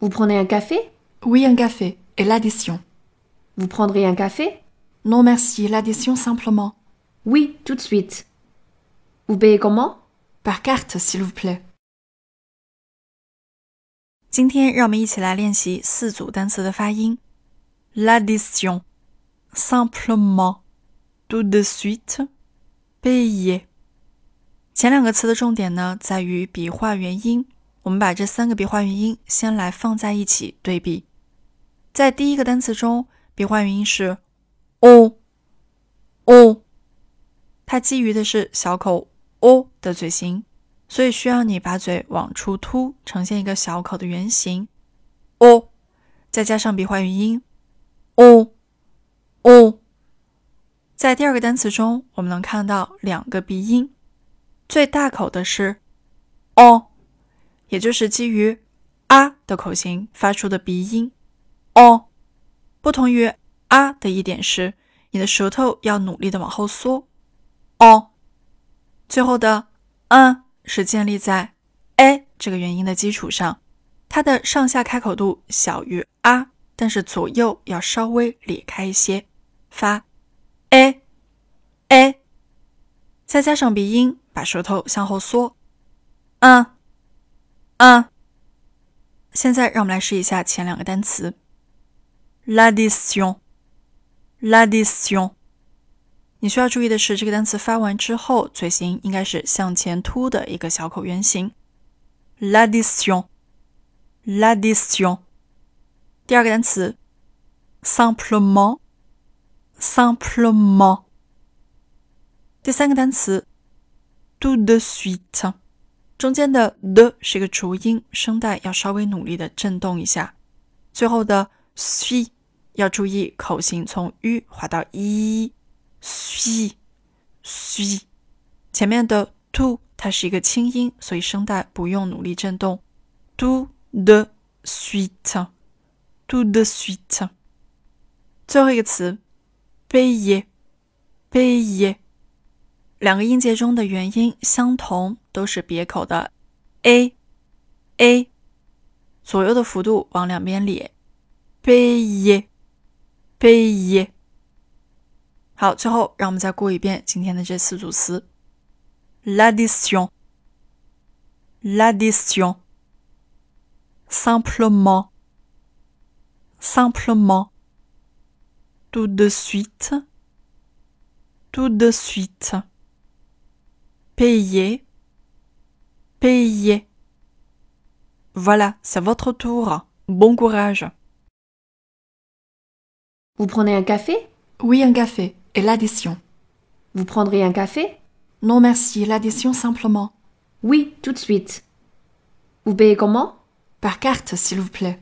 Vous prenez un café Oui, un café. Et l'addition Vous prendrez un café Non, merci. L'addition simplement. Oui, tout de suite. Vous payez comment Par carte, s'il vous plaît. 今天让我们一起来练习四组单词的发音。L'addition, simplement, tout de suite, payer。前两个词的重点呢，在于笔画元音。 我们把这三个笔画元音先来放在一起对比。在第一个单词中，笔画元音是 o，o，它基于的是小口 o 的嘴型。所以需要你把嘴往出凸，呈现一个小口的圆形。o，再加上笔画元音 o，o。在第二个单词中，我们能看到两个鼻音，最大口的是 o，也就是基于啊的口型发出的鼻音哦。不同于啊的一点是，你的舌头要努力的往后缩哦。最后的嗯。是建立在 a 这个元音的基础上，它的上下开口度小于啊，但是左右要稍微裂开一些，发 a a，再加上鼻音，把舌头向后缩，嗯嗯。现在让我们来试一下前两个单词，l'addition，l'addition。你需要注意的是，这个单词发完之后，嘴型应该是向前凸的一个小口圆形。l'addition，l'addition。第二个单词，simplement，simplement。第三个单词，tout de suite。中间的 de 是一个浊音，声带要稍微努力的震动一下。最后的 si 要注意口型从 u 滑到 i。s s 前面的 to 它是一个轻音，所以声带不用努力震动。to the suite，to the suite。最后一个词 p a y e p a y e 两个音节中的元音相同，都是别口的 a a，左右的幅度往两边咧。payer payer。好，最后让我们再过一遍今天的这四组词：l'addition，l'addition，simplement，simplement，tout de suite，tout de suite，payer，payer。Voilà, c'est votre tour. Bon courage. Vous prenez un café? Oui, un café. Et l'addition Vous prendrez un café? Non merci, l'addition simplement. Oui, tout de suite. Vous payez comment? Par carte, s'il vous plaît.